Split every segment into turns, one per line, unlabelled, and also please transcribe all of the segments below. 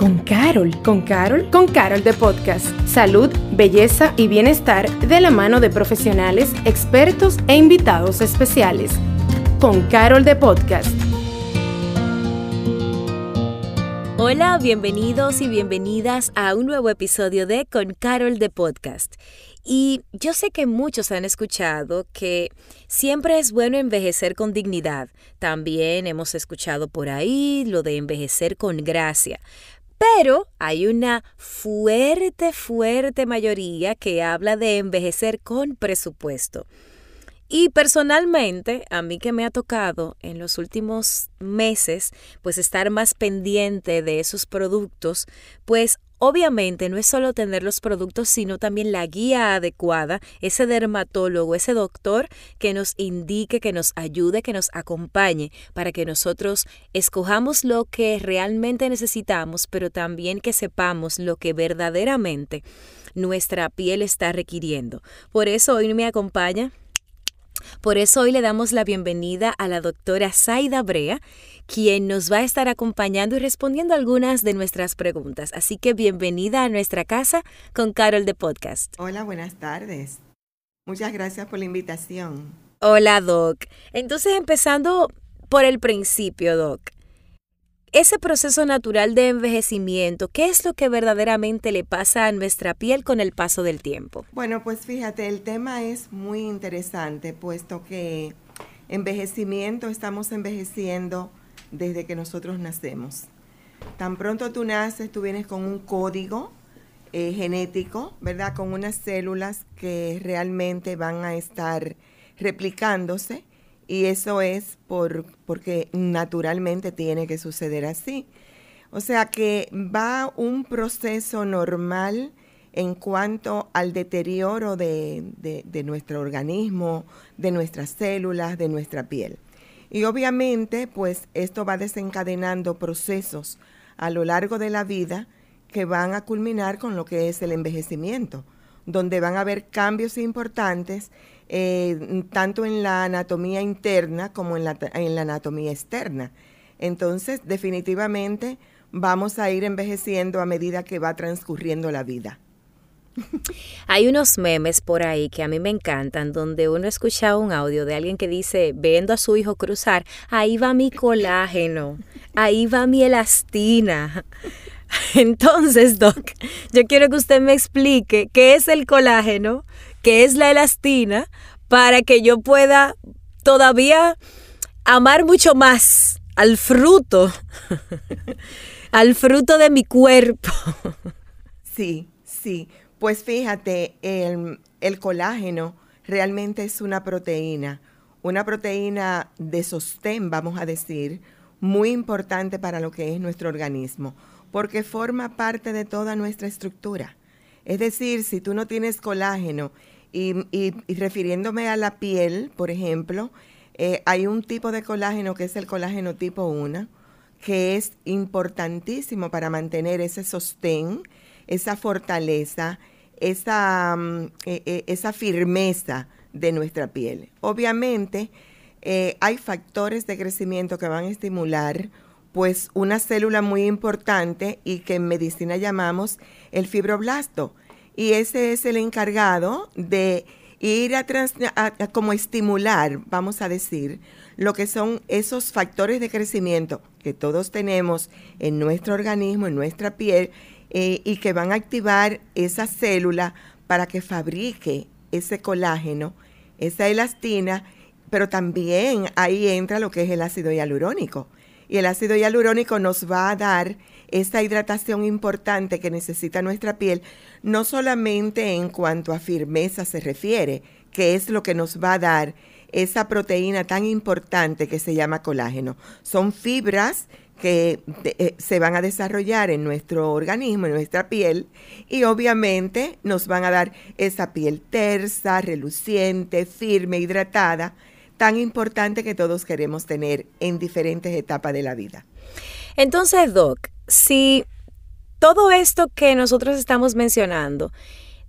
con Carol. ¿Con Carol? Con Carol de Podcast. Salud, belleza y bienestar de la mano de profesionales, expertos e invitados especiales. Con Carol de Podcast.
Hola, bienvenidos y bienvenidas a un nuevo episodio de Con Carol de Podcast. Y yo sé que muchos han escuchado que siempre es bueno envejecer con dignidad. También hemos escuchado por ahí lo de envejecer con gracia. Pero hay una fuerte, fuerte mayoría que habla de envejecer con presupuesto. Y personalmente, a mí que me ha tocado en los últimos meses, pues estar más pendiente de esos productos, pues Obviamente no es solo tener los productos, sino también la guía adecuada, ese dermatólogo, ese doctor que nos indique, que nos ayude, que nos acompañe para que nosotros escojamos lo que realmente necesitamos, pero también que sepamos lo que verdaderamente nuestra piel está requiriendo. Por eso hoy me acompaña por eso hoy le damos la bienvenida a la doctora Zaida Brea, quien nos va a estar acompañando y respondiendo algunas de nuestras preguntas. Así que bienvenida a nuestra casa con Carol de Podcast.
Hola, buenas tardes. Muchas gracias por la invitación.
Hola, Doc. Entonces, empezando por el principio, Doc ese proceso natural de envejecimiento, ¿qué es lo que verdaderamente le pasa a nuestra piel con el paso del tiempo?
Bueno, pues fíjate, el tema es muy interesante, puesto que envejecimiento estamos envejeciendo desde que nosotros nacemos. Tan pronto tú naces, tú vienes con un código eh, genético, ¿verdad? Con unas células que realmente van a estar replicándose y eso es por, porque naturalmente tiene que suceder así. O sea que va un proceso normal en cuanto al deterioro de, de, nuestro organismo, de nuestras células, de nuestra piel. Y obviamente, pues esto va desencadenando procesos a lo largo de la vida que van a culminar con lo que es el envejecimiento, donde van a haber cambios importantes eh, tanto en la anatomía interna como en la, en la anatomía externa. Entonces, definitivamente vamos a ir envejeciendo a medida que va transcurriendo la vida.
Hay unos memes por ahí que a mí me encantan, donde uno escucha un audio de alguien que dice, viendo a su hijo cruzar, ahí va mi colágeno, ahí va mi elastina. Entonces, Doc, yo quiero que usted me explique qué es el colágeno, qué es la elastina, para que yo pueda todavía amar mucho más al fruto, al fruto de mi cuerpo.
Sí, sí. Pues fíjate, el, el colágeno realmente es una proteína, una proteína de sostén, vamos a decir, muy importante para lo que es nuestro organismo porque forma parte de toda nuestra estructura. Es decir, si tú no tienes colágeno, y, refiriéndome a la piel, por ejemplo, eh, hay un tipo de colágeno que es el colágeno tipo 1, que es importantísimo para mantener ese sostén, esa fortaleza, esa, mm, eh, eh, esa firmeza de nuestra piel. Obviamente, hay factores de crecimiento que van a estimular pues una célula muy importante y que en medicina llamamos el fibroblasto. Y ese es el encargado de ir a, como estimular, vamos a decir, lo que son esos factores de crecimiento que todos tenemos en nuestro organismo, en nuestra piel, eh, y que van a activar esa célula para que fabrique ese colágeno, esa elastina, pero también ahí entra lo que es el ácido hialurónico y el ácido hialurónico nos va a dar esa hidratación importante que necesita nuestra piel, no solamente en cuanto a firmeza se refiere, que es lo que nos va a dar esa proteína tan importante que se llama colágeno. Son fibras que eh, se van a desarrollar en nuestro organismo, en nuestra piel, y obviamente nos van a dar esa piel tersa, reluciente, firme, hidratada, tan importante que todos queremos tener en diferentes etapas de la vida.
Entonces, Doc, si todo esto que nosotros estamos mencionando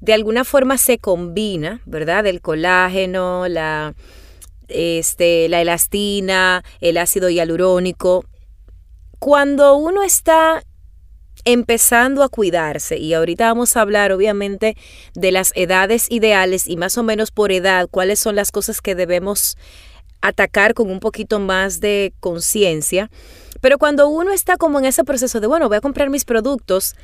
de alguna forma se combina, ¿verdad? El colágeno, la, este, la elastina, el ácido hialurónico. Cuando uno está empezando a cuidarse y ahorita vamos a hablar obviamente de las edades ideales y más o menos por edad, cuáles son las cosas que debemos atacar con un poquito más de conciencia. Pero cuando uno está como en ese proceso de, bueno, voy a comprar mis productos,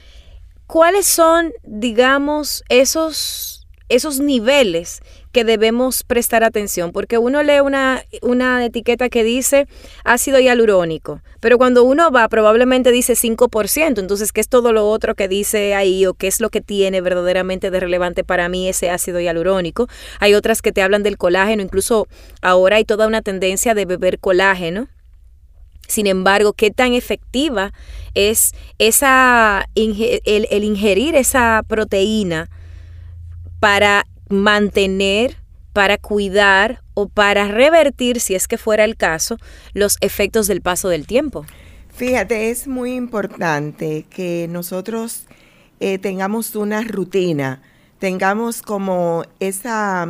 ¿cuáles son, digamos, esos, esos niveles que debemos prestar atención, porque uno lee una, una etiqueta que dice ácido hialurónico, pero cuando uno va probablemente dice 5%, entonces ¿qué es todo lo otro que dice ahí o qué es lo que tiene verdaderamente de relevante para mí ese ácido hialurónico? Hay otras que te hablan del colágeno, incluso ahora hay toda una tendencia de beber colágeno. Sin embargo, ¿qué tan efectiva es esa, el, ingerir esa proteína para mantener, para cuidar o para revertir, si es que fuera el caso, los efectos del paso del tiempo.
Fíjate, es muy importante que nosotros eh, tengamos una rutina, tengamos como esa,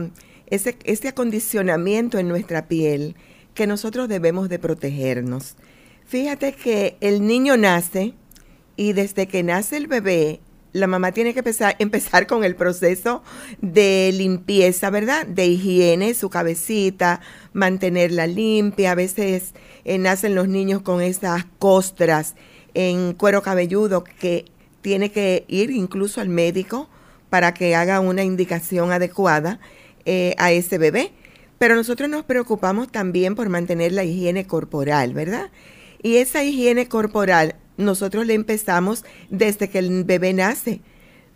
ese, ese acondicionamiento en nuestra piel que nosotros debemos de protegernos. Fíjate que el niño nace y desde que nace el bebé, la mamá tiene que empezar, empezar con el proceso de limpieza, ¿verdad? De higiene, su cabecita, mantenerla limpia. A veces eh, nacen los niños con esas costras en cuero cabelludo que tiene que ir incluso al médico para que haga una indicación adecuada eh, a ese bebé. Pero nosotros nos preocupamos también por mantener la higiene corporal, ¿verdad? Y esa higiene corporal nosotros le empezamos desde que el bebé nace.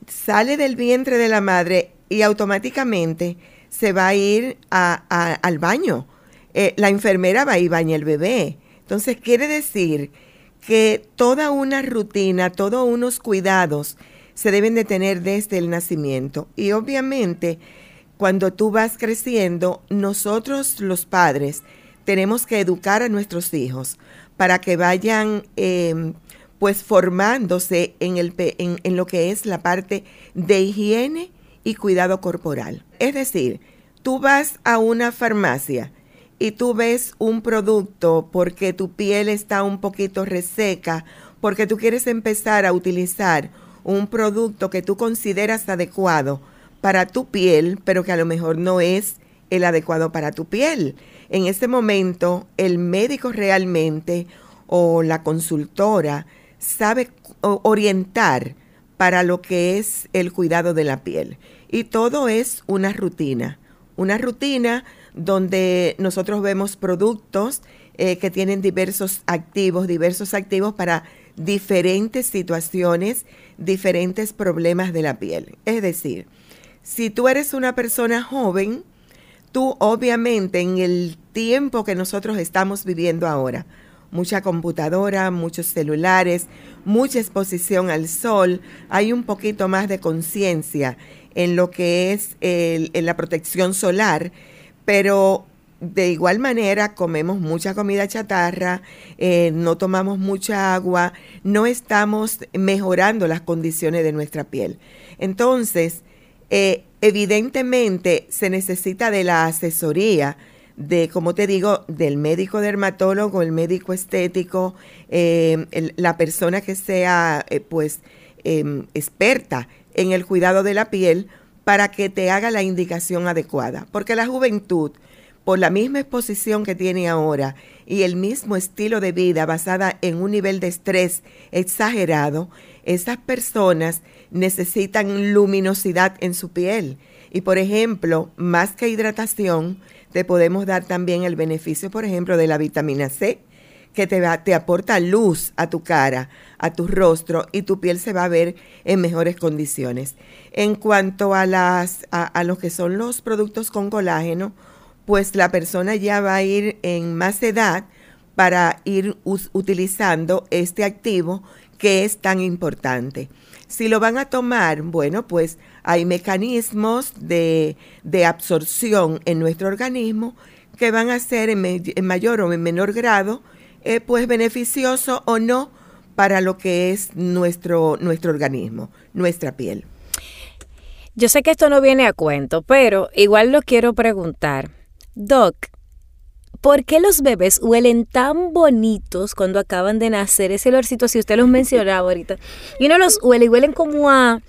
Sale del vientre de la madre y automáticamente se va a ir al baño. Eh, la enfermera va y baña el bebé. Entonces quiere decir que toda una rutina, todos unos cuidados se deben de tener desde el nacimiento. Y obviamente, cuando tú vas creciendo, nosotros los padres tenemos que educar a nuestros hijos para que vayan em, pues formándose en, el, en, en lo que es la parte de higiene y cuidado corporal. Es decir, tú vas a una farmacia y tú ves un producto porque tu piel está un poquito reseca, porque tú quieres empezar a utilizar un producto que tú consideras adecuado para tu piel, pero que a lo mejor no es el adecuado para tu piel. En ese momento, el médico realmente o la consultora sabe orientar para lo que es el cuidado de la piel. Y todo es una rutina, una rutina donde nosotros vemos productos eh, que tienen diversos activos, diversos activos para diferentes situaciones, diferentes problemas de la piel. Es decir, si tú eres una persona joven, tú obviamente en el tiempo que nosotros estamos viviendo ahora, mucha computadora, muchos celulares, mucha exposición al sol, hay un poquito más de conciencia en lo que es la protección solar, pero de igual manera comemos mucha comida chatarra, eh, no tomamos mucha agua, no estamos mejorando las condiciones de nuestra piel. Entonces, eh, evidentemente se necesita de la asesoría de, como te digo, del médico dermatólogo, el médico estético, eh, la persona que sea eh, pues em, experta en el cuidado de la piel para que te haga la indicación adecuada. Porque la juventud, por la misma exposición que tiene ahora y el mismo estilo de vida basada en un nivel de estrés exagerado, esas personas necesitan luminosidad en su piel. Y por ejemplo, más que hidratación, te podemos dar también el beneficio, por ejemplo, de la vitamina C, que te, va, te aporta luz a tu cara, a tu rostro y tu piel se va a ver en mejores condiciones. En cuanto a, las, a, lo que son los productos con colágeno, pues la persona ya va a ir en más edad para ir utilizando este activo que es tan importante. Si lo van a tomar, bueno, pues hay mecanismos de, absorción en nuestro organismo que van a ser en, mayor o en menor grado, eh, pues beneficioso o no para lo que es nuestro, nuestro organismo, nuestra piel.
Yo sé que esto no viene a cuento, pero igual lo quiero preguntar. Doc, ¿por qué los bebés huelen tan bonitos cuando acaban de nacer? Ese olorcito, si usted los mencionaba ahorita. Y uno los huele y huelen como a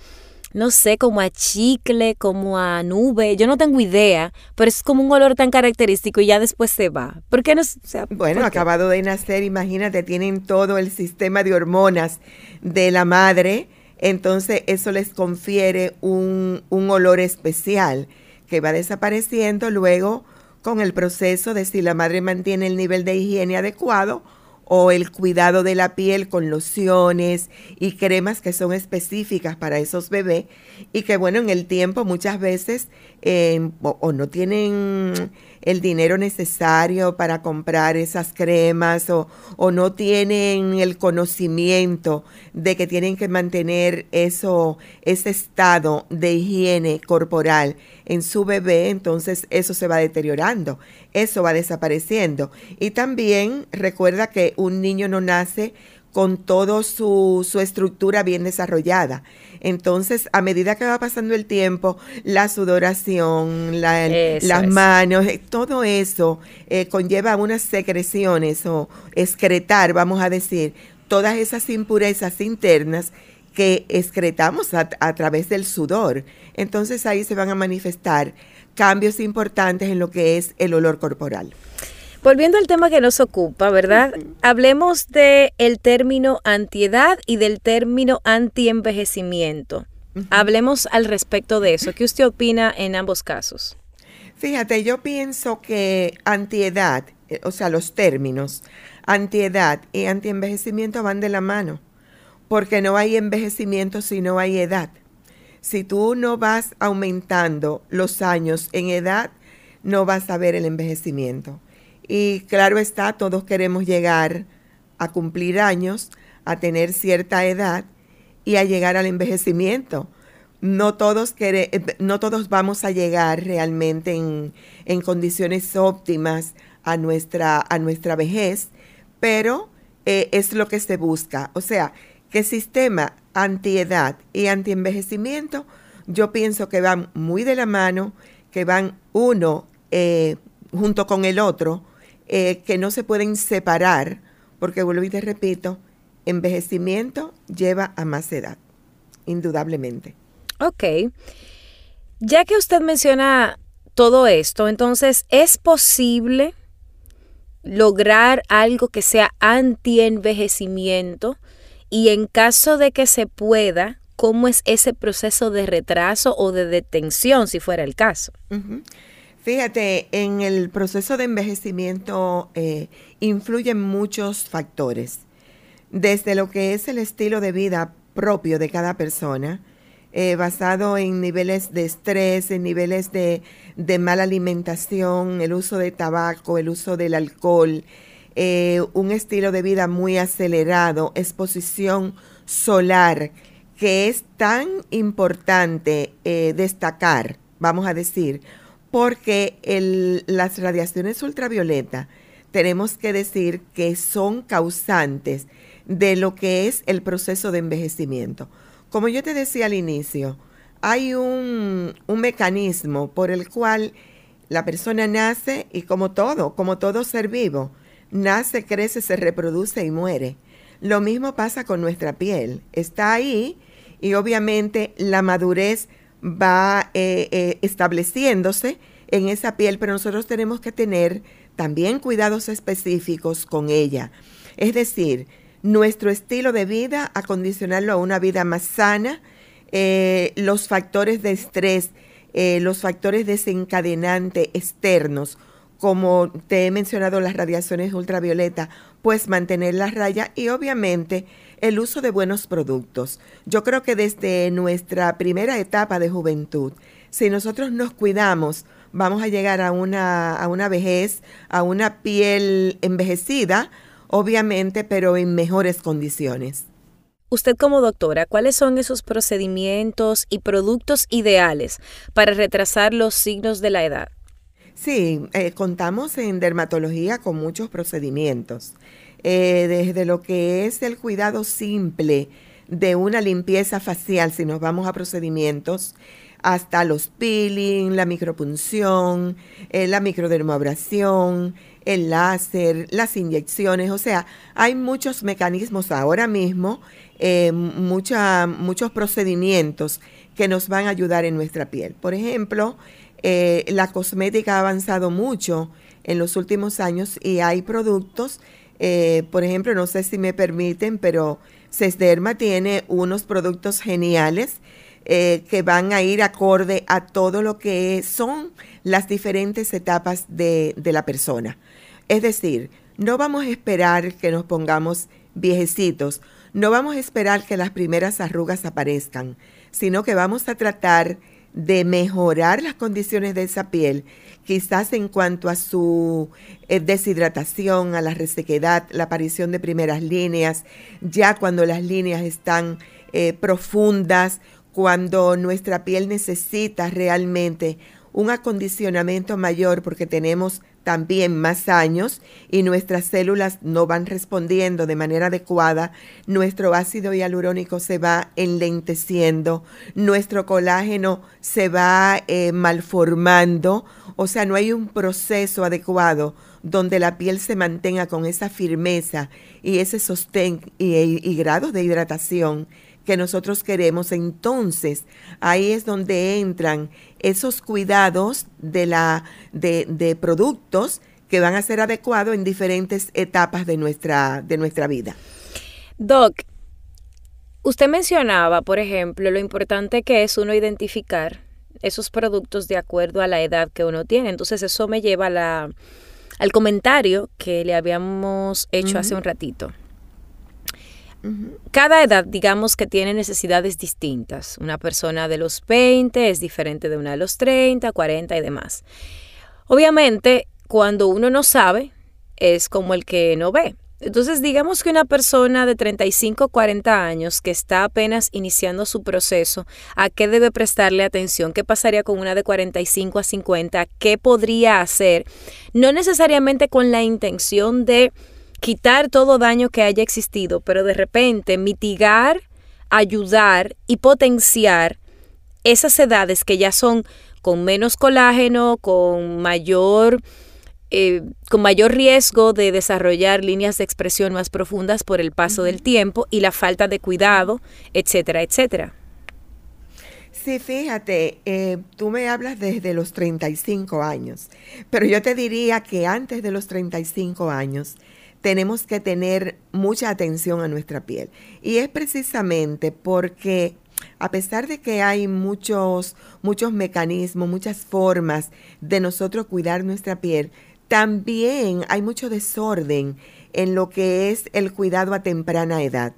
no sé, como a chicle, como a nube, yo no tengo idea, pero es como un olor tan característico y ya después se va. ¿Por qué no? sea,
bueno, acabado de nacer, imagínate, tienen todo el sistema de hormonas de la madre, entonces eso les confiere un, un olor especial que va desapareciendo luego con el proceso de si la madre mantiene el nivel de higiene adecuado o el cuidado de la piel con lociones y cremas que son específicas para esos bebés y que bueno, en el tiempo muchas veces eh, o, no tienen el dinero necesario para comprar esas cremas o, o, no tienen el conocimiento de que tienen que mantener eso, ese estado de higiene corporal en su bebé, entonces eso se va deteriorando, eso va desapareciendo. Y también recuerda que un niño no nace con toda su, su, estructura bien desarrollada. Entonces, a medida que va pasando el tiempo, la sudoración, las manos, eh, todo eso eh, conlleva unas secreciones o excretar, vamos a decir, todas esas impurezas internas que excretamos a, a través del sudor. Entonces ahí se van a manifestar cambios importantes en lo que es el olor corporal.
Volviendo al tema que nos ocupa, ¿verdad? Hablemos del el término antiedad y del término antienvejecimiento. Hablemos al respecto de eso. ¿Qué usted opina en ambos casos?
Fíjate, yo pienso que antiedad, eh, o sea, los términos antiedad y antienvejecimiento van de la mano, porque no hay envejecimiento si no hay edad. Si tú no vas aumentando los años en edad, no vas a ver el envejecimiento. Y claro está, todos queremos llegar a cumplir años, a tener cierta edad y a llegar al envejecimiento. No todos, no todos vamos a llegar realmente en, condiciones óptimas a nuestra, a nuestra vejez, pero eh, es lo que se busca. O sea, que sistema antiedad y antienvejecimiento, yo pienso que van muy de la mano, que van uno eh, junto con el otro, eh, que no se pueden separar, porque vuelvo y te repito, envejecimiento lleva a más edad, indudablemente.
Ok. Ya que usted menciona todo esto, entonces, ¿es posible lograr algo que sea anti-envejecimiento? Y en caso de que se pueda, ¿cómo es ese proceso de retraso o de detención, si fuera el caso?
Fíjate, en el proceso de envejecimiento eh, influyen muchos factores, desde lo que es el estilo de vida propio de cada persona, eh, basado en niveles de estrés, en niveles de, mala alimentación, el uso de tabaco, el uso del alcohol, eh, un estilo de vida muy acelerado, exposición solar, que es tan importante destacar, vamos a decir, porque las radiaciones ultravioleta tenemos que decir que son causantes de lo que es el proceso de envejecimiento. Como yo te decía al inicio, hay un, un mecanismo por el cual la persona nace y como todo, como todo ser vivo, nace, crece, se reproduce y muere. Lo mismo pasa con nuestra piel. Está ahí y obviamente la madurez va eh, eh, estableciéndose en esa piel, pero nosotros tenemos que tener también cuidados específicos con ella. Es decir, nuestro estilo de vida, acondicionarlo a una vida más sana, eh, los factores de estrés, los factores desencadenantes externos, como te he mencionado las radiaciones ultravioleta, pues mantener la raya y obviamente el uso de buenos productos. Yo creo que desde nuestra primera etapa de juventud, si nosotros nos cuidamos, vamos a llegar a una, a una vejez, a una piel envejecida, obviamente, pero en mejores condiciones.
Usted como doctora, ¿cuáles son esos procedimientos y productos ideales para retrasar los signos de la edad?
Sí, eh, contamos en dermatología con muchos procedimientos. Eh, desde lo que es el cuidado simple de una limpieza facial, si nos vamos a procedimientos, hasta los peeling, la micropunción, eh, la microdermoabrasión, el láser, las inyecciones, o sea, hay muchos mecanismos ahora mismo, eh, muchos procedimientos que nos van a ayudar en nuestra piel. Por ejemplo, la cosmética ha avanzado mucho en los últimos años y hay productos, eh, por ejemplo, no sé si me permiten, pero Cesderma tiene unos productos geniales que van a ir acorde a todo lo que son las diferentes etapas de la persona. Es decir, no vamos a esperar que nos pongamos viejecitos, no vamos a esperar que las primeras arrugas aparezcan, sino que vamos a tratar de mejorar las condiciones de esa piel, quizás en cuanto a su eh, deshidratación, a la resequedad, la aparición de primeras líneas, ya cuando las líneas están eh, profundas, cuando nuestra piel necesita realmente un acondicionamiento mayor porque tenemos también más años y nuestras células no van respondiendo de manera adecuada, nuestro ácido hialurónico se va enlenteciendo, nuestro colágeno se va eh, malformando, o sea, no hay un proceso adecuado donde la piel se mantenga con esa firmeza y ese sostén y, y grado de hidratación que nosotros queremos, entonces ahí es donde entran esos cuidados de, la, de, productos que van a ser adecuados en diferentes etapas de nuestra, de nuestra vida.
Doc, usted mencionaba, por ejemplo, lo importante que es uno identificar esos productos de acuerdo a la edad que uno tiene. Entonces eso me lleva a la, al comentario que le habíamos hecho hace un ratito. Cada edad, digamos que tiene necesidades distintas. Una persona de los 20 es diferente de una de los 30, 40 y demás. Obviamente, cuando uno no sabe, es como el que no ve. Entonces, digamos que una persona de 35 40 años que está apenas iniciando su proceso, ¿a qué debe prestarle atención? ¿Qué pasaría con una de 45 a 50? ¿Qué podría hacer? No necesariamente con la intención de quitar todo daño que haya existido, pero de repente mitigar, ayudar y potenciar esas edades que ya son con menos colágeno, con mayor, eh, con mayor riesgo de desarrollar líneas de expresión más profundas por el paso del tiempo y la falta de cuidado, etcétera, etcétera.
Sí, fíjate, eh, tú me hablas desde los 35 años, pero yo te diría que antes de los 35 años, tenemos que tener mucha atención a nuestra piel. Y es precisamente porque a pesar de que hay muchos, muchos mecanismos, muchas formas de nosotros cuidar nuestra piel, también hay mucho desorden en lo que es el cuidado a temprana edad.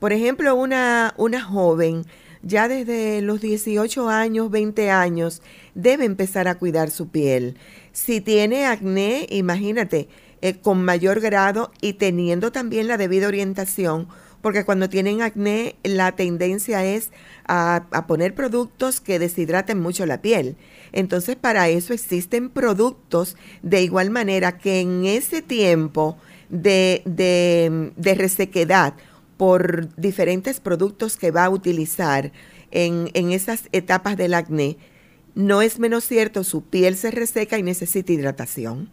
Por ejemplo, una, una joven ya desde los 18 años, 20 años, debe empezar a cuidar su piel. Si tiene acné, imagínate, eh, con mayor grado y teniendo también la debida orientación, porque cuando tienen acné la tendencia es a, poner productos que deshidraten mucho la piel. Entonces para eso existen productos de igual manera que en ese tiempo de, de, resequedad por diferentes productos que va a utilizar en, en esas etapas del acné, no es menos cierto, su piel se reseca y necesita hidratación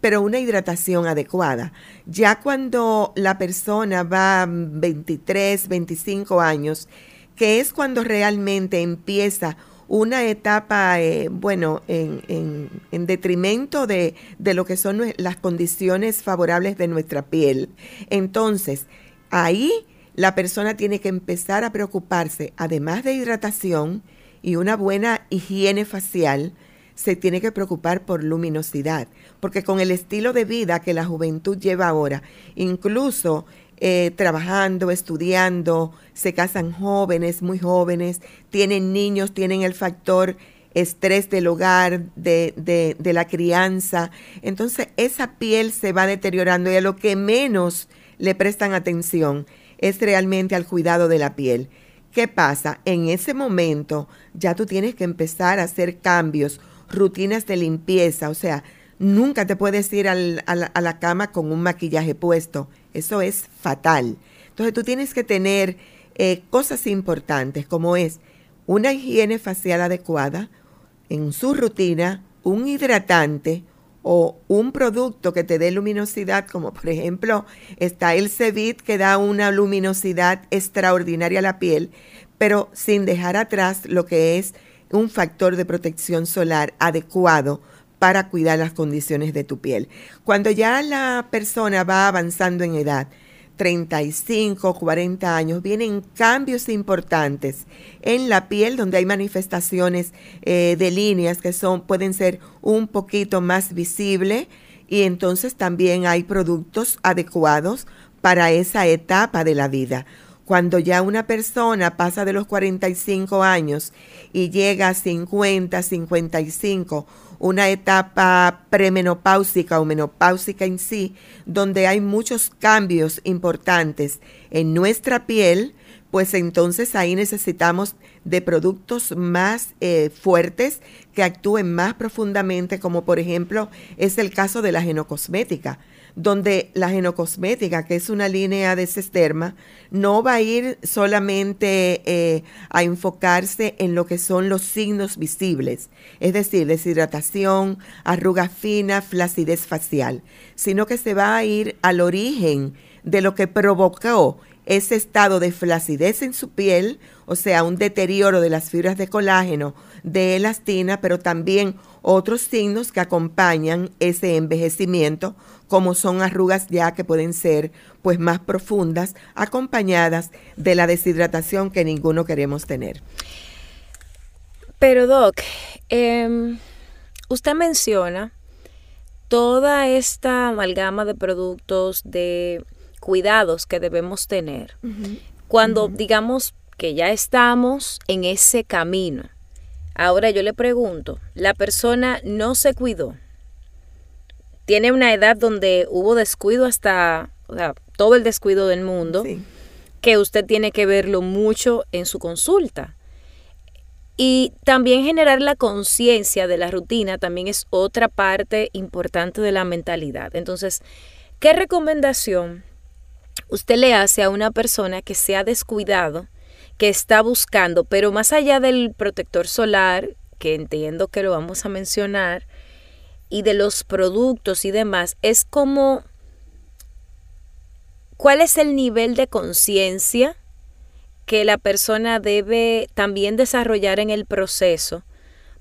pero una hidratación adecuada. Ya cuando la persona va 23, 25 años, que es cuando realmente empieza una etapa, eh, bueno, en, detrimento de, de lo que son las condiciones favorables de nuestra piel. Entonces, ahí la persona tiene que empezar a preocuparse, además de hidratación y una buena higiene facial, se tiene que preocupar por luminosidad, porque con el estilo de vida que la juventud lleva ahora, incluso eh, trabajando, estudiando, se casan jóvenes, muy jóvenes, tienen niños, tienen el factor estrés del hogar, de, de, de la crianza. Entonces esa piel se va deteriorando y a lo que menos le prestan atención es realmente al cuidado de la piel. ¿Qué pasa? En ese momento ya tú tienes que empezar a hacer cambios rutinas de limpieza, o sea, nunca te puedes ir a, la, cama con un maquillaje puesto, eso es fatal. Entonces tú tienes que tener eh, cosas importantes como es una higiene facial adecuada, en su rutina, un hidratante o un producto que te dé luminosidad, como por ejemplo está el Cevit que da una luminosidad extraordinaria a la piel, pero sin dejar atrás lo que es un factor de protección solar adecuado para cuidar las condiciones de tu piel. Cuando ya la persona va avanzando en edad, 35, 40 años, vienen cambios importantes en la piel donde hay manifestaciones eh, de líneas que son, pueden ser un poquito más visibles y entonces también hay productos adecuados para esa etapa de la vida. Cuando ya una persona pasa de los 45 años y llega a 50, 55, una etapa premenopáusica o menopáusica en sí, donde hay muchos cambios importantes en nuestra piel, pues entonces ahí necesitamos de productos más eh, fuertes que actúen más profundamente, como por ejemplo es el caso de la genocosmética donde la genocosmética, que es una línea de cesterma, no va a ir solamente eh, a enfocarse en lo que son los signos visibles, es decir, deshidratación, arruga fina, flacidez facial, sino que se va a ir al origen de lo que provocó ese estado de flacidez en su piel, o sea, un deterioro de las fibras de colágeno, de elastina, pero también otros signos que acompañan ese envejecimiento, como son arrugas ya que pueden ser pues más profundas, acompañadas de la deshidratación que ninguno queremos tener.
Pero Doc, em, usted menciona toda esta amalgama de productos, de cuidados que debemos tener cuando digamos que ya estamos en ese camino. Ahora yo le pregunto, la persona no se cuidó, tiene una edad donde hubo descuido hasta, o sea, todo el descuido del mundo, que usted tiene que verlo mucho en su consulta. Y también generar la conciencia de la rutina también es otra parte importante de la mentalidad. Entonces, ¿qué recomendación usted le hace a una persona que se ha descuidado, que está buscando, pero más allá del protector solar, que entiendo que lo vamos a mencionar, y de los productos y demás, es como cuál es el nivel de conciencia que la persona debe también desarrollar en el proceso.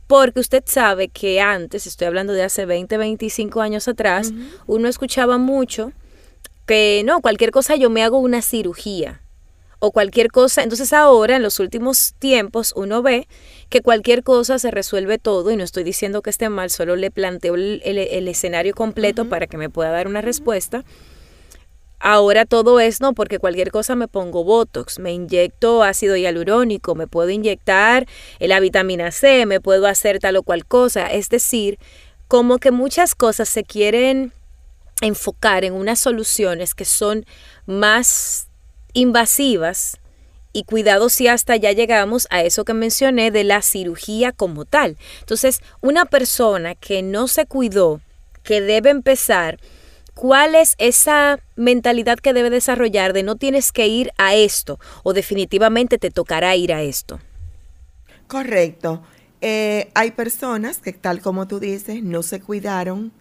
Porque usted sabe que antes, estoy hablando de hace 20, 25 años atrás, uno escuchaba mucho que no, cualquier cosa yo me hago una cirugía o cualquier cosa. Entonces ahora, en los últimos tiempos, uno ve que cualquier cosa se resuelve todo y no estoy diciendo que esté mal, solo le planteo el, escenario completo para que me pueda dar una respuesta. Ahora todo es no, porque cualquier cosa me pongo Botox, me inyecto ácido hialurónico, me puedo inyectar la vitamina C, me puedo hacer tal o cual cosa. Es decir, como que muchas cosas se quieren enfocar en unas soluciones que son más invasivas y cuidado si hasta ya llegamos a eso que mencioné de la cirugía como tal. Entonces, una persona que no se cuidó, que debe empezar, ¿cuál es esa mentalidad que debe desarrollar de no tienes que ir a esto o definitivamente te tocará ir a esto?
Correcto. Eh, hay personas que, tal como tú dices, no se cuidaron,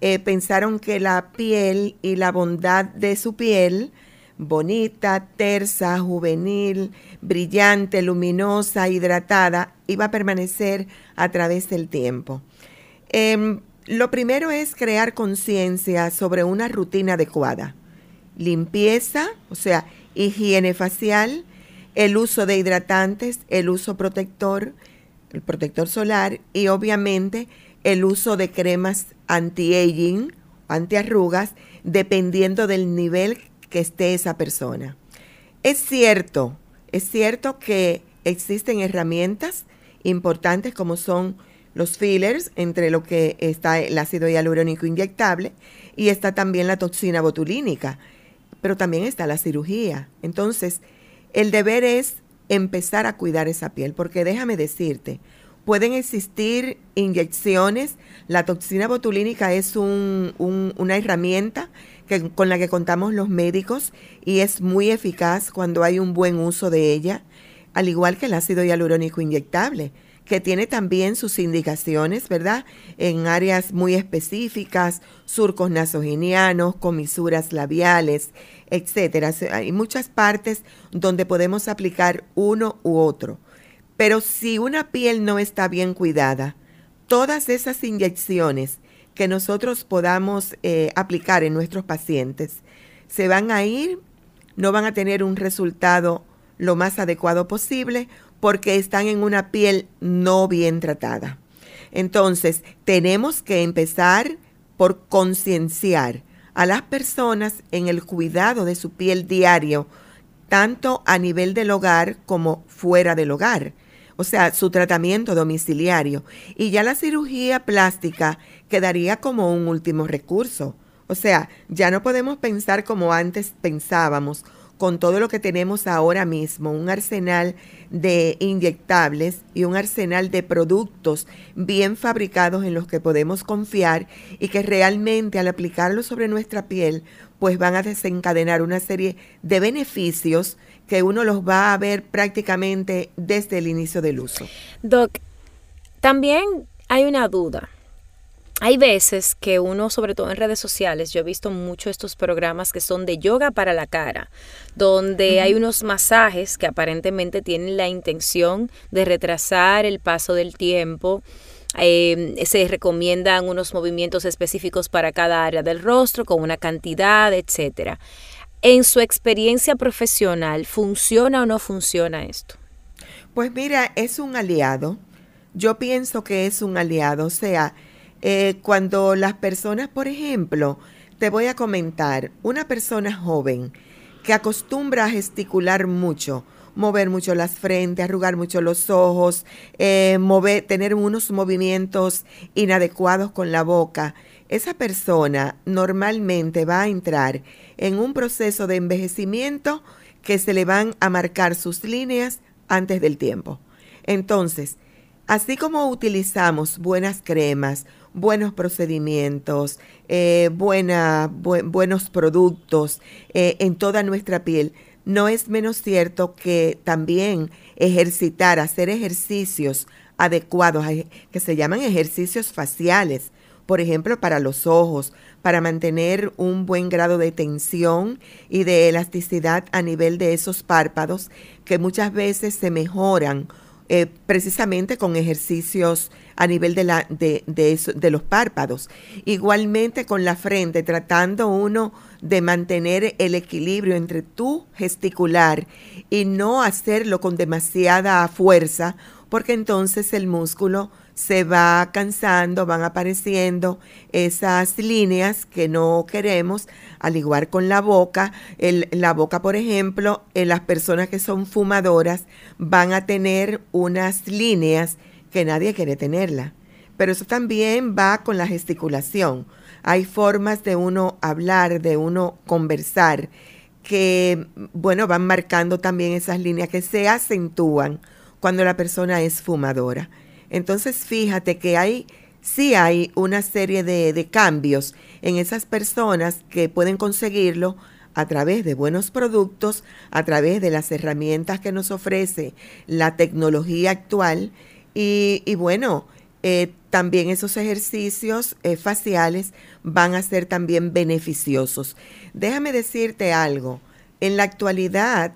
eh, pensaron que la piel y la bondad de su piel bonita, tersa, juvenil, brillante, luminosa, hidratada, iba a permanecer a través del tiempo. Em, lo primero es crear conciencia sobre una rutina adecuada. Limpieza, o sea, higiene facial, el uso de hidratantes, el uso protector, el protector solar y obviamente el uso de cremas anti-aging, antiarrugas, dependiendo del nivel que esté esa persona. Es cierto, es cierto que existen herramientas importantes como son los fillers, entre lo que está el ácido hialurónico inyectable y está también la toxina botulínica, pero también está la cirugía. Entonces, el deber es empezar a cuidar esa piel, porque déjame decirte, pueden existir inyecciones, la toxina botulínica es una herramienta con la que contamos los médicos y es muy eficaz cuando hay un buen uso de ella. al igual que el ácido hialurónico inyectable, que tiene también sus indicaciones, ¿verdad? En áreas muy específicas, surcos nasogenianos, comisuras labiales, etcétera. Hay muchas partes donde podemos aplicar uno u otro. Pero si una piel no está bien cuidada, todas esas inyecciones que nosotros podamos eh, aplicar en nuestros pacientes se van a ir, no van a tener un resultado lo más adecuado posible porque están en una piel no bien tratada. Entonces, tenemos que empezar por concienciar a las personas en el cuidado de su piel diario, tanto a nivel del hogar como fuera del hogar o sea, su tratamiento domiciliario. Y ya la cirugía plástica quedaría como un último recurso. O sea, ya no podemos pensar como antes pensábamos, con todo lo que tenemos ahora mismo, un arsenal de inyectables y un arsenal de productos bien fabricados en los que podemos confiar y que realmente al aplicarlo sobre nuestra piel, pues van a desencadenar una serie de beneficios que uno los va a ver prácticamente desde el inicio del uso.
Doc, también hay una duda. Hay veces que uno, sobre todo en redes sociales, yo he visto mucho estos programas que son de yoga para la cara, donde hay unos masajes que aparentemente tienen la intención de retrasar el paso del tiempo. Eh, se recomiendan unos movimientos específicos para cada área del rostro con una cantidad, etcétera. En su experiencia profesional, ¿funciona o no funciona esto?
Pues mira, es un aliado. Yo pienso que es un aliado. O sea, eh, cuando las personas, por ejemplo, te voy a comentar, una persona joven que acostumbra a gesticular mucho, mover mucho las frentes, arrugar mucho los ojos, eh, tener unos movimientos inadecuados con la boca, esa persona normalmente va a entrar en un proceso de envejecimiento que se le van a marcar sus líneas antes del tiempo. Entonces, así como utilizamos buenas cremas, buenos procedimientos, eh, buenos productos eh, en toda nuestra piel, no es menos cierto que también ejercitar, hacer ejercicios adecuados, que se llaman ejercicios faciales, por ejemplo, para los ojos, para mantener un buen grado de tensión y de elasticidad a nivel de esos párpados que muchas veces se mejoran eh, precisamente con ejercicios a nivel de, la, de, de, los párpados. Igualmente con la frente, tratando uno de mantener el equilibrio entre tu gesticular y no hacerlo con demasiada fuerza, porque entonces el músculo se va cansando, van apareciendo esas líneas que no queremos, al igual con la boca. la boca, por ejemplo, en las personas que son fumadoras van a tener unas líneas que nadie quiere tenerla. Pero eso también va con la gesticulación. Hay formas de uno hablar, de uno conversar, que, bueno, van marcando también esas líneas que se acentúan cuando la persona es fumadora. Entonces fíjate que hay, sí hay una serie de, de cambios en esas personas que pueden conseguirlo a través de buenos productos, a través de las herramientas que nos ofrece la tecnología actual y, bueno, eh, también esos ejercicios eh, faciales van a ser también beneficiosos. Déjame decirte algo, en la actualidad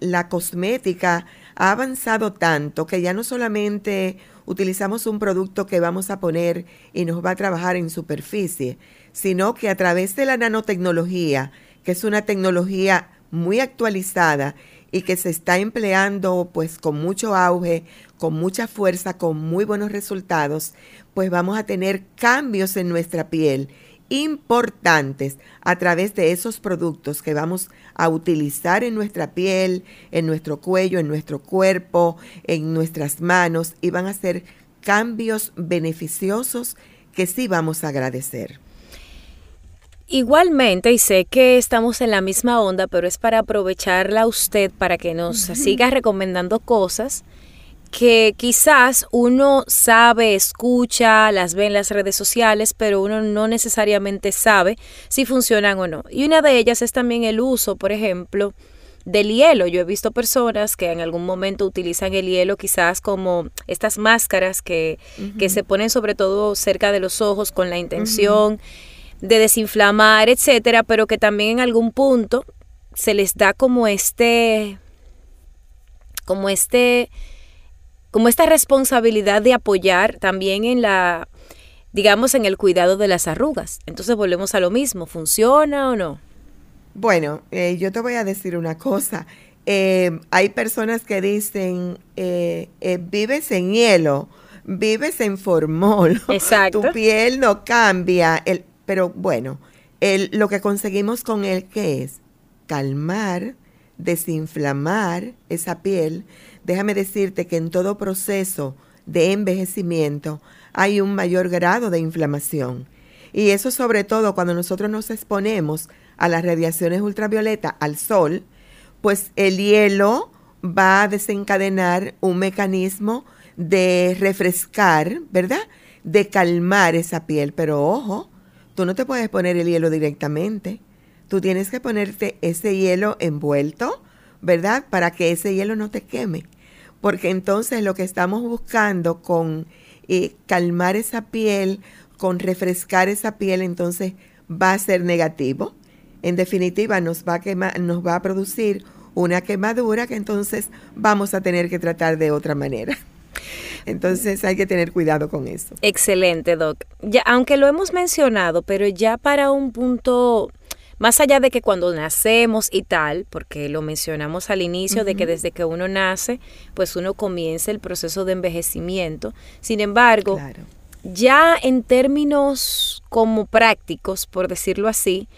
la cosmética ha avanzado tanto que ya no solamente utilizamos un producto que vamos a poner y nos va a trabajar en superficie, sino que a través de la nanotecnología, que es una tecnología muy actualizada y que se está empleando pues con mucho auge, con mucha fuerza, con muy buenos resultados, pues vamos a tener cambios en nuestra piel importantes a través de esos productos que vamos a utilizar en nuestra piel, en nuestro cuello, en nuestro cuerpo, en nuestras manos y van a ser cambios beneficiosos que sí vamos a agradecer.
Igualmente, y sé que estamos en la misma onda, pero es para aprovecharla a usted para que nos siga recomendando cosas que quizás uno sabe, escucha, las ve en las redes sociales, pero uno no necesariamente sabe si funcionan o no. Y una de ellas es también el uso, por ejemplo, del hielo. Yo he visto personas que en algún momento utilizan el hielo quizás como estas máscaras que, que se ponen sobre todo cerca de los ojos con la intención de desinflamar, etcétera, pero que también en algún punto se les da como este como este como esta responsabilidad de apoyar también en la digamos en el cuidado de las arrugas. Entonces volvemos a lo mismo, ¿funciona o no?
Bueno, eh, yo te voy a decir una cosa. Eh, hay personas que dicen, eh, vives en hielo, vives en formol,
Exacto.
tu piel no cambia. El, pero bueno, el, lo que conseguimos con él, ¿qué es? Calmar, desinflamar esa piel. Déjame decirte que en todo proceso de envejecimiento hay un mayor grado de inflamación. Y eso sobre todo cuando nosotros nos exponemos a las radiaciones ultravioletas, al sol, pues el hielo va a desencadenar un mecanismo de refrescar, ¿verdad? De calmar esa piel. Pero ojo, tú no te puedes poner el hielo directamente. Tú tienes que ponerte ese hielo envuelto, ¿verdad? Para que ese hielo no te queme. Porque entonces lo que estamos buscando con eh, calmar esa piel, con refrescar esa piel, entonces va a ser negativo. En definitiva, nos va a, nos va a producir una quemadura que entonces vamos a tener que tratar de otra manera. Entonces hay que tener cuidado con eso.
Excelente, Doc. Ya, aunque lo hemos mencionado, pero ya para un punto más allá de que cuando nacemos y tal, porque lo mencionamos al inicio, de que desde que uno nace, pues uno comienza el proceso de envejecimiento. Sin embargo, ya en términos como prácticos, por decirlo así,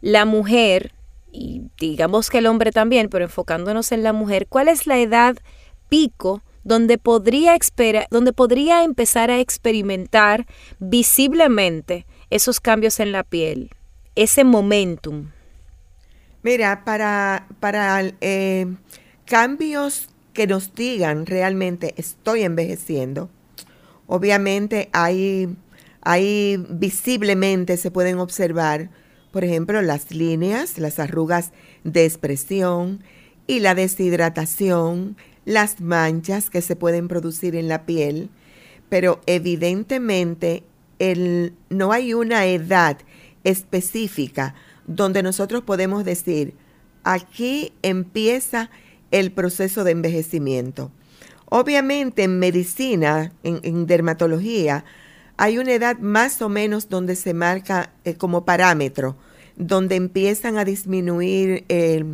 la mujer, y digamos que el hombre también, pero enfocándonos en la mujer, ¿cuál es la edad pico donde podría, donde podría empezar a experimentar visiblemente esos cambios en la piel? ese momentum?
Mira, para, para eh, cambios que nos digan realmente estoy envejeciendo, obviamente hay, hay visiblemente se pueden observar, por ejemplo, las líneas, las arrugas de expresión y la deshidratación, las manchas que se pueden producir en la piel, pero evidentemente el, no hay una edad específica donde nosotros podemos decir, aquí empieza el proceso de envejecimiento. Obviamente en medicina, en, dermatología, hay una edad más o menos donde se marca eh, como parámetro, donde empiezan a disminuir eh,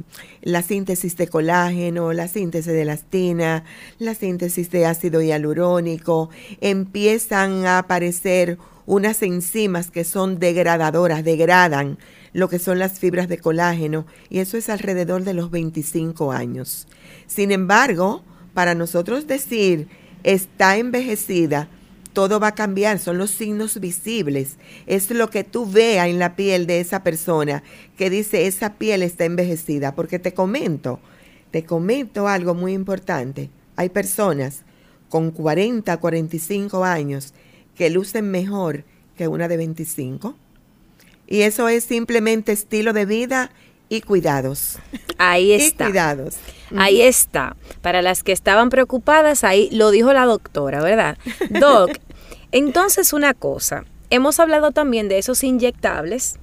la síntesis de colágeno, la síntesis de elastina, la síntesis de ácido hialurónico, empiezan a aparecer unas enzimas que son degradadoras, degradan lo que son las fibras de colágeno y eso es alrededor de los 25 años. Sin embargo, para nosotros decir está envejecida, todo va a cambiar, son los signos visibles, es lo que tú veas en la piel de esa persona que dice esa piel está envejecida, porque te comento, te comento algo muy importante, hay personas con 40, 45 años que lucen mejor que una de 25. Y eso es simplemente estilo de vida y cuidados.
Ahí está.
cuidados.
Ahí está. Para las que estaban preocupadas, ahí lo dijo la doctora, ¿verdad? Doc, entonces una cosa, hemos hablado también de esos inyectables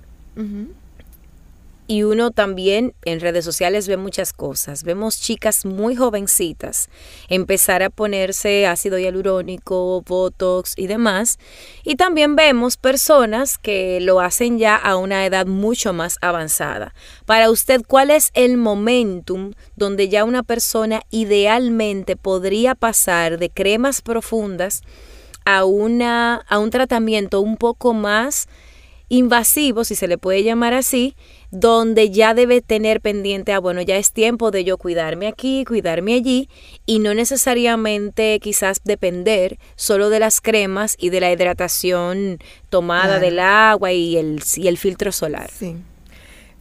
y uno también en redes sociales ve muchas cosas. Vemos chicas muy jovencitas empezar a ponerse ácido hialurónico, botox y demás. Y también vemos personas que lo hacen ya a una edad mucho más avanzada. Para usted, ¿cuál es el momentum donde ya una persona idealmente podría pasar de cremas profundas a, una, a un tratamiento un poco más invasivo, si se le puede llamar así, donde ya debe tener pendiente, ah, bueno, ya es tiempo de yo cuidarme aquí, cuidarme allí, y no necesariamente quizás depender solo de las cremas y de la hidratación tomada del agua y el, y el filtro solar.
Sí.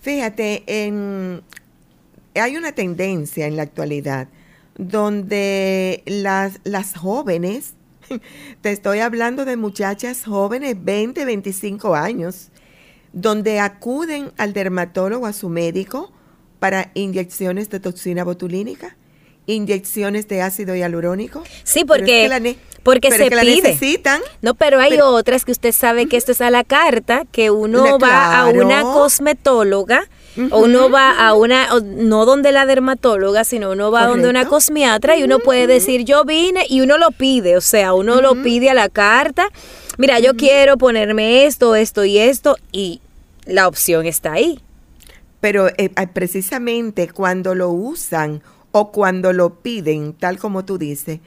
Fíjate, en, hay una tendencia en la actualidad donde las, las jóvenes, te estoy hablando de muchachas jóvenes, 20, 25 años, donde acuden al dermatólogo, a su médico, para inyecciones de toxina botulínica, inyecciones de ácido hialurónico.
Sí, porque, porque se pide.
necesitan.
No, pero hay otras que usted sabe que esto es a la carta, que uno va a una cosmetóloga o uno va a una, no donde la dermatóloga, sino uno va donde una cosmiatra y uno puede decir, yo vine y uno lo pide, o sea, uno lo pide a la carta. Mira, yo quiero ponerme esto, esto y esto y la opción está ahí.
Pero eh, precisamente cuando lo usan o cuando lo piden, tal como tú dices,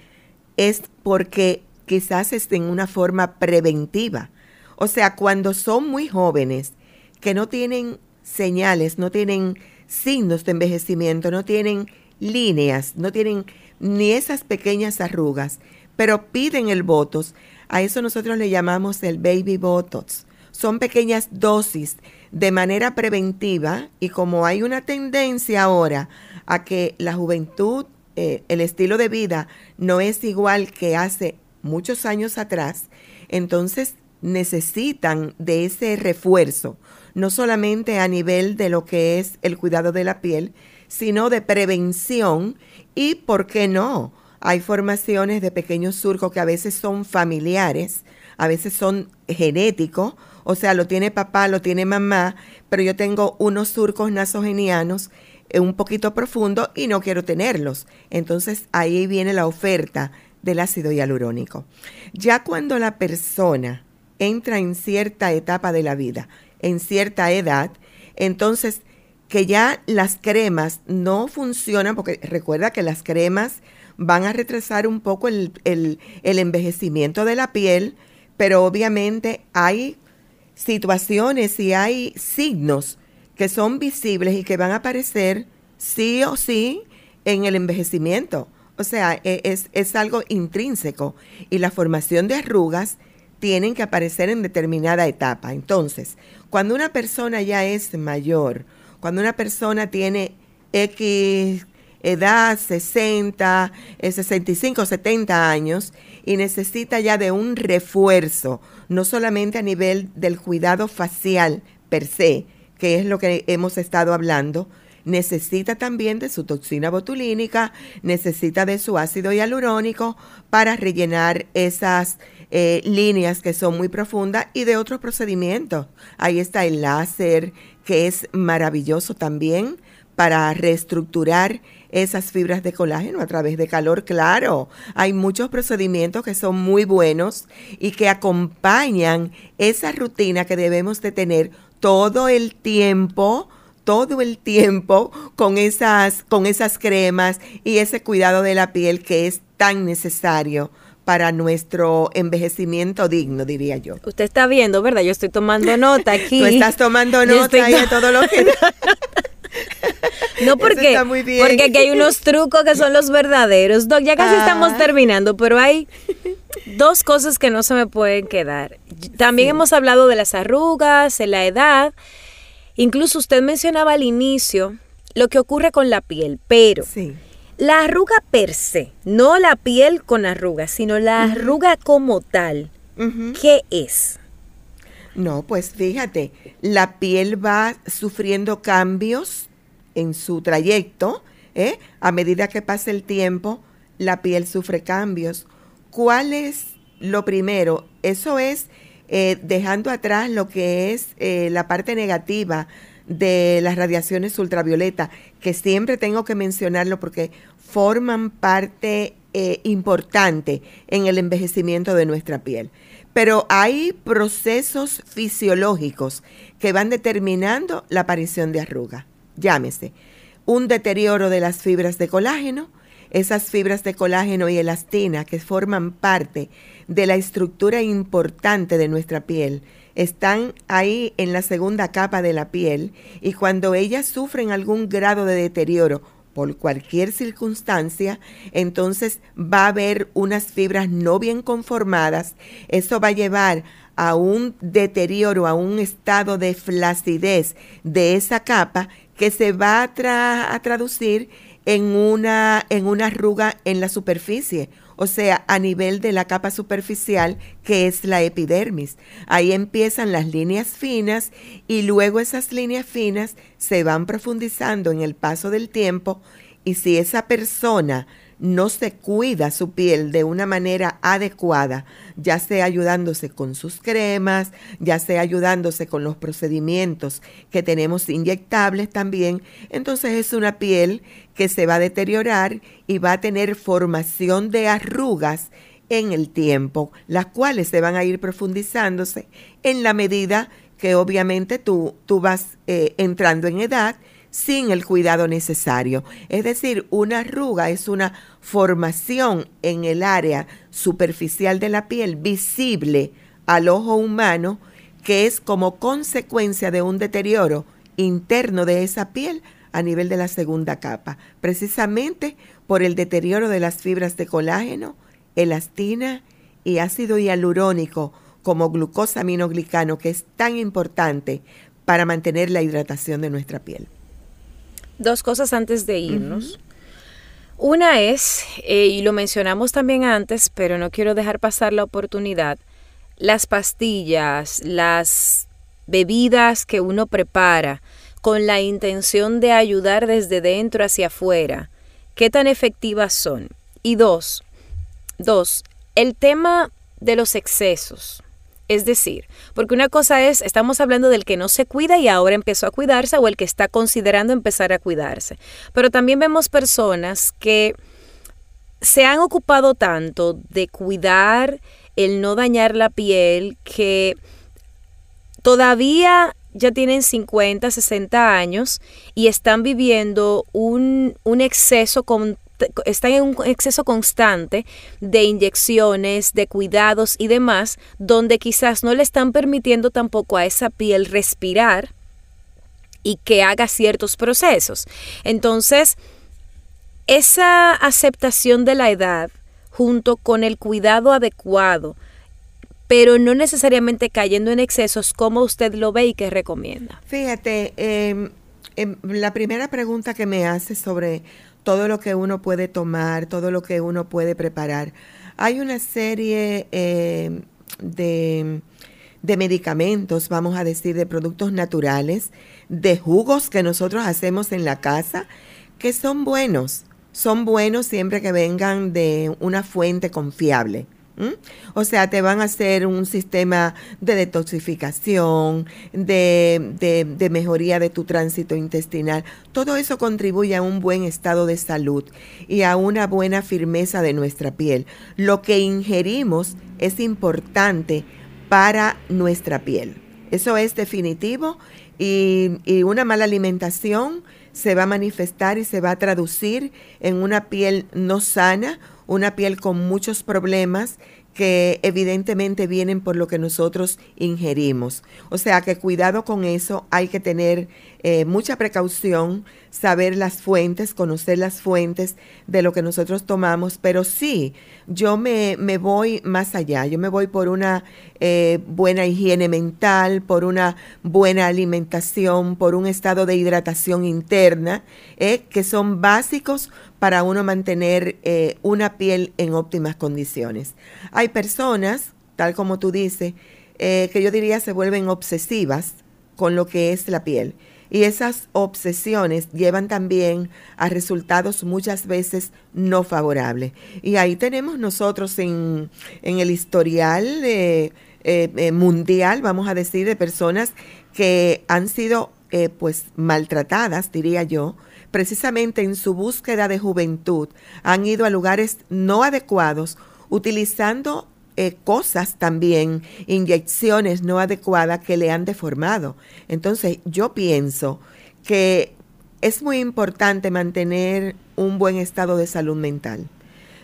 es porque quizás es en una forma preventiva. O sea, cuando son muy jóvenes, que no tienen señales, no tienen signos de envejecimiento, no tienen líneas, no tienen ni esas pequeñas arrugas, pero piden el Botox. A eso nosotros le llamamos el baby Botox. Son pequeñas dosis de manera preventiva y como hay una tendencia ahora a que la juventud, eh, el estilo de vida no es igual que hace muchos años atrás, entonces necesitan de ese refuerzo, no solamente a nivel de lo que es el cuidado de la piel, sino de prevención y, ¿por qué no? Hay formaciones de pequeños surcos que a veces son familiares, a veces son genéticos, o sea, lo tiene papá, lo tiene mamá, pero yo tengo unos surcos nasogenianos eh, un poquito profundo y no quiero tenerlos. Entonces ahí viene la oferta del ácido hialurónico. Ya cuando la persona entra en cierta etapa de la vida, en cierta edad, entonces que ya las cremas no funcionan, porque recuerda que las cremas van a retrasar un poco el, el envejecimiento de la piel, pero obviamente hay situaciones y hay signos que son visibles y que van a aparecer sí o sí en el envejecimiento. O sea, e, es, es algo intrínseco y la formación de arrugas tienen que aparecer en determinada etapa. Entonces, cuando una persona ya es mayor, cuando una persona tiene X edad, 60, 65, 70 años, y necesita ya de un refuerzo, no solamente a nivel del cuidado facial per se, que es lo que hemos estado hablando, necesita también de su toxina botulínica, necesita de su ácido hialurónico para rellenar esas eh, líneas que son muy profundas y de otros procedimientos. Ahí está el láser, que es maravilloso también para reestructurar esas fibras de colágeno a través de calor, claro. Hay muchos procedimientos que son muy buenos y que acompañan esa rutina que debemos de tener todo el tiempo todo el tiempo con esas, con esas cremas y ese cuidado de la piel que es tan necesario para nuestro envejecimiento digno, diría yo.
Usted está viendo, ¿verdad? Yo estoy tomando nota aquí.
Tú estás tomando nota de todo lo que...
No porque, porque aquí hay unos trucos que son los verdaderos. Doc, ya casi estamos terminando, pero hay dos cosas que no se me pueden quedar. También hemos hablado de las arrugas, de la edad. Incluso usted mencionaba al inicio lo que ocurre con la piel, pero la arruga per se, no la piel con arrugas, sino la arruga como tal, ¿qué es?
No, pues fíjate, la piel va sufriendo cambios en su trayecto, ¿eh? a medida que pasa el tiempo, la piel sufre cambios. ¿Cuál es lo primero? Eso es eh, dejando atrás lo que es eh, la parte negativa de las radiaciones ultravioleta, que siempre tengo que mencionarlo porque forman parte importante en el envejecimiento de nuestra piel. Pero hay procesos fisiológicos que van determinando la aparición de arruga. Llámese, un deterioro de las fibras de colágeno, esas fibras de colágeno y elastina que forman parte de la estructura importante de nuestra piel, están ahí en la segunda capa de la piel y cuando ellas sufren algún grado de deterioro por cualquier circunstancia, entonces va a haber unas fibras no bien conformadas. Eso va a llevar a un deterioro, a un estado de flacidez de esa capa que se va a, traducir en una, en una arruga en la superficie. O sea, a nivel de la capa superficial que es la epidermis. Ahí empiezan las líneas finas y luego esas líneas finas se van profundizando en el paso del tiempo y si esa persona no se cuida su piel de una manera adecuada, ya sea ayudándose con sus cremas, ya sea ayudándose con los procedimientos que tenemos inyectables también, entonces es una piel que se va a deteriorar y va a tener formación de arrugas en el tiempo, las cuales se van a ir profundizándose en la medida que obviamente tú, tú vas eh, entrando en edad sin el cuidado necesario. Es decir, una arruga es una formación en el área superficial de la piel visible al ojo humano que es como consecuencia de un deterioro interno de esa piel a nivel de la segunda capa, precisamente por el deterioro de las fibras de colágeno, elastina y ácido hialurónico como glucosa aminoglicano que es tan importante para mantener la hidratación de nuestra piel
dos cosas antes de irnos. Una es, eh, y lo mencionamos también antes, pero no quiero dejar pasar la oportunidad, las pastillas, las bebidas que uno prepara con la intención de ayudar desde dentro hacia afuera, ¿qué tan efectivas son? Y dos, dos, el tema de los excesos. Es decir, porque una cosa es, estamos hablando del que no se cuida y ahora empezó a cuidarse o el que está considerando empezar a cuidarse. Pero también vemos personas que se han ocupado tanto de cuidar el no dañar la piel que todavía ya tienen 50, 60 años y están viviendo un, un exceso con, están en un exceso constante de inyecciones, de cuidados y demás, donde quizás no le están permitiendo tampoco a esa piel respirar y que haga ciertos procesos. Entonces, esa aceptación de la edad junto con el cuidado adecuado, pero no necesariamente cayendo en excesos, ¿cómo usted lo ve y qué recomienda?
Fíjate, em, em, la primera pregunta que me hace sobre todo lo que uno puede tomar, todo lo que uno puede preparar. Hay una serie eh, de, de medicamentos, vamos a decir, de productos naturales, de jugos que nosotros hacemos en la casa, que son buenos. Son buenos siempre que vengan de una fuente confiable. O sea, te van a hacer un sistema de detoxificación, de, de, mejoría de tu tránsito intestinal. Todo eso contribuye a un buen estado de salud y a una buena firmeza de nuestra piel. Lo que ingerimos es importante para nuestra piel. Eso es definitivo y, y una mala alimentación se va a manifestar y se va a traducir en una piel no sana una piel con muchos problemas que evidentemente vienen por lo que nosotros ingerimos. O sea que cuidado con eso, hay que tener eh, mucha precaución, saber las fuentes, conocer las fuentes de lo que nosotros tomamos, pero sí, yo me, me voy más allá, yo me voy por una eh, buena higiene mental, por una buena alimentación, por un estado de hidratación interna, eh, que son básicos para uno mantener una piel en óptimas condiciones. Hay personas, tal como tú dices, que yo diría se vuelven obsesivas con lo que es la piel y esas obsesiones llevan también a resultados muchas veces no favorables. Y ahí tenemos nosotros en, el historial eh, eh, mundial, vamos a decir, de personas que han sido eh, pues maltratadas, diría yo, precisamente en su búsqueda de juventud, han ido a lugares no adecuados, utilizando eh, cosas también, inyecciones no adecuadas que le han deformado. Entonces yo pienso que es muy importante mantener un buen estado de salud mental.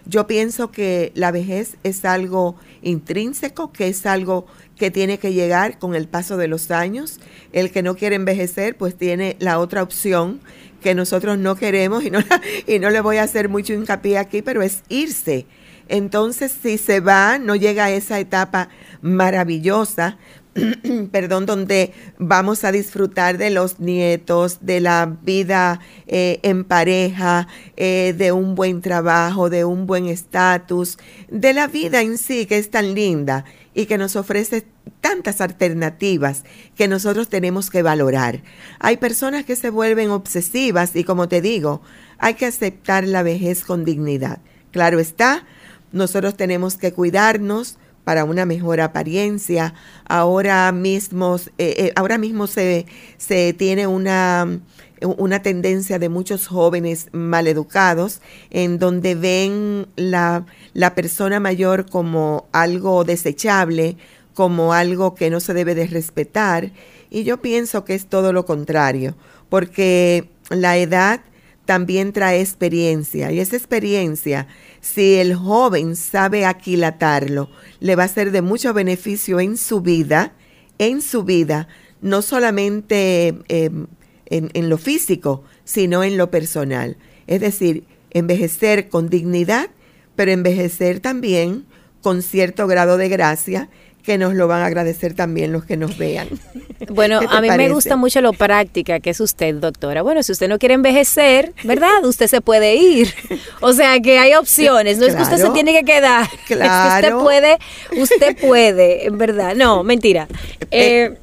Yo pienso que la vejez es algo intrínseco, que es algo que tiene que llegar con el paso de los años. El que no quiere envejecer, pues tiene la otra opción que nosotros no queremos y no, y no le voy a hacer mucho hincapié aquí, pero es irse entonces, si se va, no llega a esa etapa maravillosa, perdón, donde vamos a disfrutar de los nietos, de la vida eh, en pareja, eh, de un buen trabajo, de un buen estatus, de la vida en sí que es tan linda y que nos ofrece tantas alternativas que nosotros tenemos que valorar. Hay personas que se vuelven obsesivas y como te digo, hay que aceptar la vejez con dignidad. Claro está, nosotros tenemos que cuidarnos, para una mejor apariencia. Ahora mismo, eh, eh, ahora mismo se, se tiene una, una tendencia de muchos jóvenes maleducados en donde ven la, la persona mayor como algo desechable, como algo que no se debe de respetar. Y yo pienso que es todo lo contrario, porque la edad también trae experiencia y esa experiencia, si el joven sabe aquilatarlo, le va a ser de mucho beneficio en su vida, en su vida, no solamente em, en, en lo físico, sino en lo personal. Es decir, envejecer con dignidad, pero envejecer también con cierto grado de gracia que nos lo van a agradecer también los que nos vean.
Bueno, a mí me gusta mucho lo práctica que es usted, doctora. Bueno, si usted no quiere envejecer, ¿verdad? Usted se puede ir. O sea, que hay opciones. No es que usted se tiene que quedar. Claro. Es que usted puede, usted puede, ¿verdad? No, mentira. Eh, eh,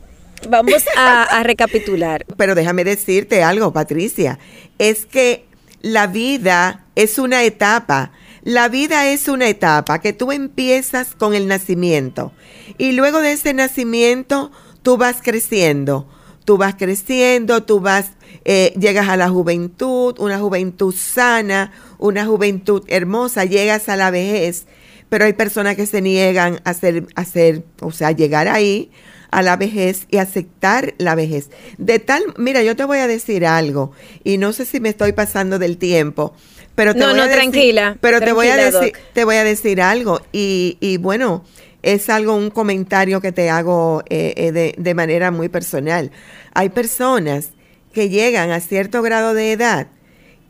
vamos a recapitular.
Pero déjame decirte algo, Patricia. Es que la vida es una etapa la vida es una etapa que tú empiezas con el nacimiento y luego de ese nacimiento tú vas creciendo. Tú vas creciendo, tú vas, eh, llegas a la juventud, una juventud sana, una juventud hermosa, llegas a la vejez, pero hay personas que se niegan a hacer, a hacer, o sea, llegar ahí a la vejez y aceptar la vejez. De tal, mira, yo te voy a decir algo, y no sé si me estoy pasando del tiempo, pero te
no,
voy
no,
a decir,
tranquila.
Pero te voy a decir, te voy a decir algo. Y, y bueno, es algo, un comentario que te hago eh, eh, de, de manera muy personal. Hay personas que llegan a cierto grado de edad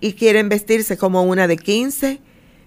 y quieren vestirse como una de 15,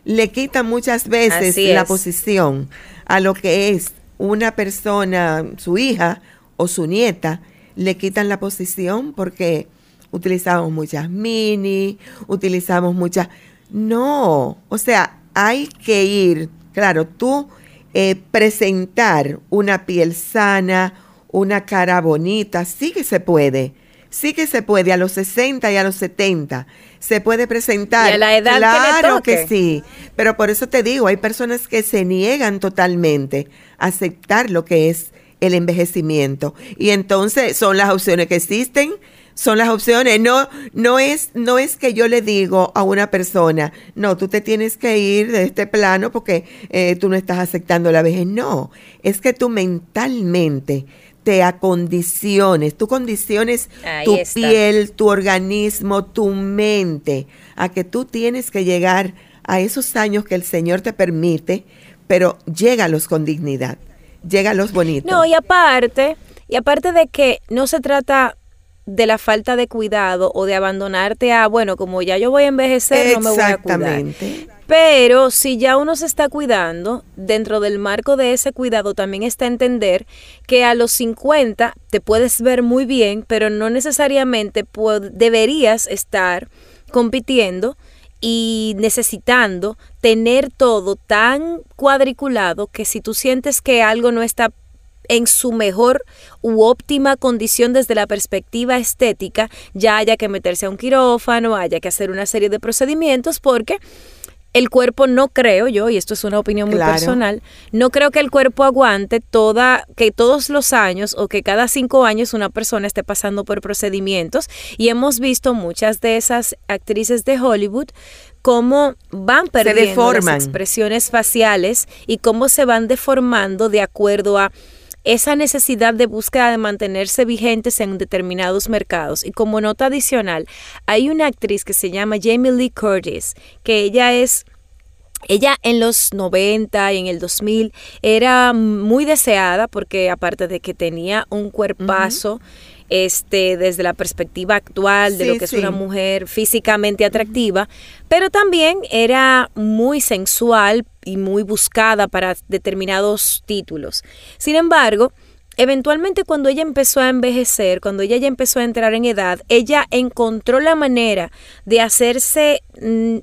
le quitan muchas veces la posición a lo que es una persona, su hija o su nieta, le quitan la posición porque utilizamos muchas mini, utilizamos muchas... No, o sea, hay que ir, claro, tú eh, presentar una piel sana, una cara bonita, sí que se puede, sí que se puede, a los 60 y a los 70 se puede presentar.
¿Y a la edad
claro
que,
le que sí, pero por eso te digo, hay personas que se niegan totalmente a aceptar lo que es el envejecimiento. Y entonces son las opciones que existen, son las opciones. No, no es, no es que yo le digo a una persona, no, tú te tienes que ir de este plano porque eh, tú no estás aceptando la vejez. No, es que tú mentalmente te acondiciones, tú condiciones tu piel, tu organismo, tu mente, a que tú tienes que llegar a esos años que el Señor te permite, pero llégalos con dignidad, llégalos bonitos.
No, y aparte, y aparte de que no se trata de la falta de cuidado o de abandonarte a, bueno, como ya yo voy a envejecer, no me voy a cuidar. Pero si ya uno se está cuidando, dentro del marco de ese cuidado también está entender que a los 50 te puedes ver muy bien, pero no necesariamente deberías estar compitiendo y necesitando tener todo tan cuadriculado que si tú sientes que algo no está en su mejor u óptima condición desde la perspectiva estética, ya haya que meterse a un quirófano, haya que hacer una serie de procedimientos, porque el cuerpo no creo yo, y esto es una opinión muy personal, no creo que el cuerpo aguante toda, que todos los años o que cada cinco años una persona esté pasando por procedimientos. Y hemos visto muchas de esas actrices de Hollywood cómo van perdiendo las expresiones faciales y cómo se van deformando de acuerdo a esa necesidad de búsqueda de mantenerse vigentes en determinados mercados. Y como nota adicional, hay una actriz que se llama Jamie Lee Curtis, que ella es ella en los 90 y en el 2000 era muy deseada porque aparte de que tenía un cuerpazo, este, desde la perspectiva actual de lo que es una mujer físicamente atractiva, pero también era muy sensual y muy buscada para determinados títulos. Sin embargo, eventualmente cuando ella empezó a envejecer, cuando ella ya empezó a entrar en edad, ella encontró la manera de hacerse... Mm,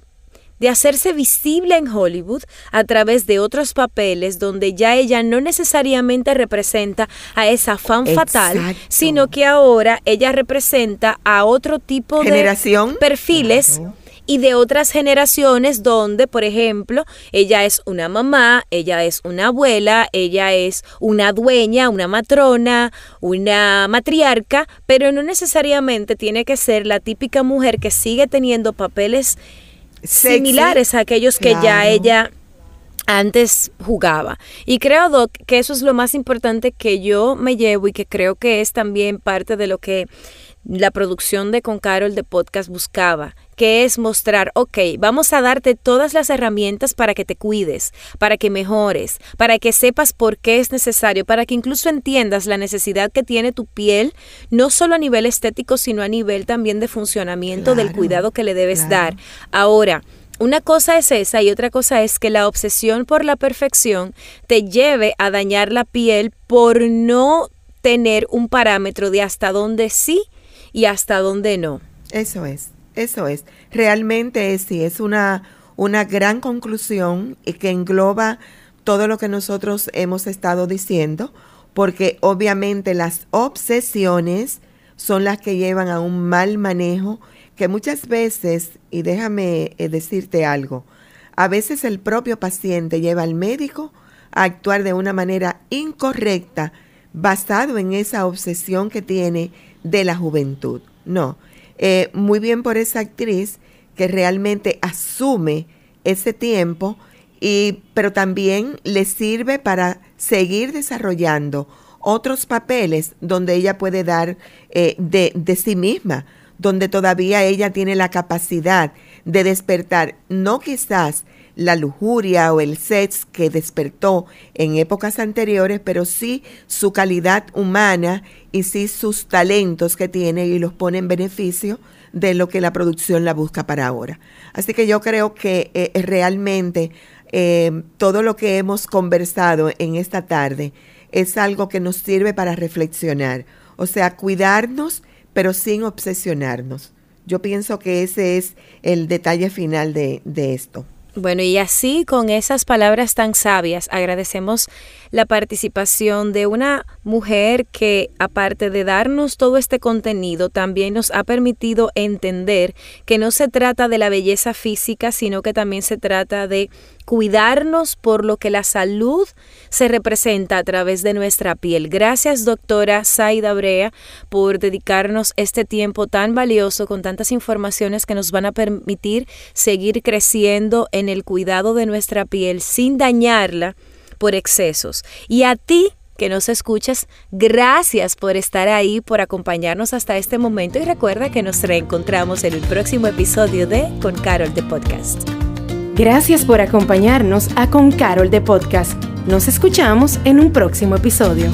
de hacerse visible en Hollywood a través de otros papeles donde ya ella no necesariamente representa a esa fan fatal, sino que ahora ella representa a otro tipo de perfiles y de otras generaciones donde, por ejemplo, ella es una mamá, ella es una abuela, ella es una dueña, una matrona, una matriarca, pero no necesariamente tiene que ser la típica mujer que sigue teniendo papeles similares a aquellos que ya ella antes jugaba. Y creo, Doc, que eso es lo más importante que yo me llevo y que creo que es también parte de lo que la producción de Con Carol de podcast buscaba, que es mostrar, ok, vamos a darte todas las herramientas para que te cuides, para que mejores, para que sepas por qué es necesario, para que incluso entiendas la necesidad que tiene tu piel, no solo a nivel estético, sino a nivel también de funcionamiento del cuidado que le debes dar. Ahora, una cosa es esa y otra cosa es que la obsesión por la perfección te lleve a dañar la piel por no tener un parámetro de hasta dónde sí y hasta dónde no.
Eso es, eso es. Realmente es, sí, es una, una gran conclusión y que engloba todo lo que nosotros hemos estado diciendo, porque obviamente las obsesiones son las que llevan a un mal manejo que muchas veces, y déjame eh, decirte algo, a veces el propio paciente lleva al médico a actuar de una manera incorrecta basado en esa obsesión que tiene de la juventud. No. Eh, muy bien por esa actriz que realmente asume ese tiempo, y, pero también le sirve para seguir desarrollando otros papeles donde ella puede dar eh, de, de sí misma, donde todavía ella tiene la capacidad de despertar, no quizás la lujuria o el sex que despertó en épocas anteriores, pero sí su calidad humana y sí sus talentos que tiene y los pone en beneficio de lo que la producción la busca para ahora. Así que yo creo que eh, realmente eh, todo lo que hemos conversado en esta tarde es algo que nos sirve para reflexionar, o sea, cuidarnos, pero sin obsesionarnos. Yo pienso que ese es el detalle final de, de esto.
Bueno, y así con esas palabras tan sabias, agradecemos la participación de una mujer que, aparte de darnos todo este contenido, también nos ha permitido entender que no se trata de la belleza física, sino que también se trata de cuidarnos por lo que la salud se representa a través de nuestra piel. Gracias, doctora Saida Brea, por dedicarnos este tiempo tan valioso con tantas informaciones que nos van a permitir seguir creciendo en el cuidado de nuestra piel sin dañarla por excesos. Y a ti que nos escuchas, gracias por estar ahí, por acompañarnos hasta este momento y recuerda que nos reencontramos en el próximo episodio de Con Carol de Podcast.
Gracias por acompañarnos a Con Carol de Podcast. Nos escuchamos en un próximo episodio.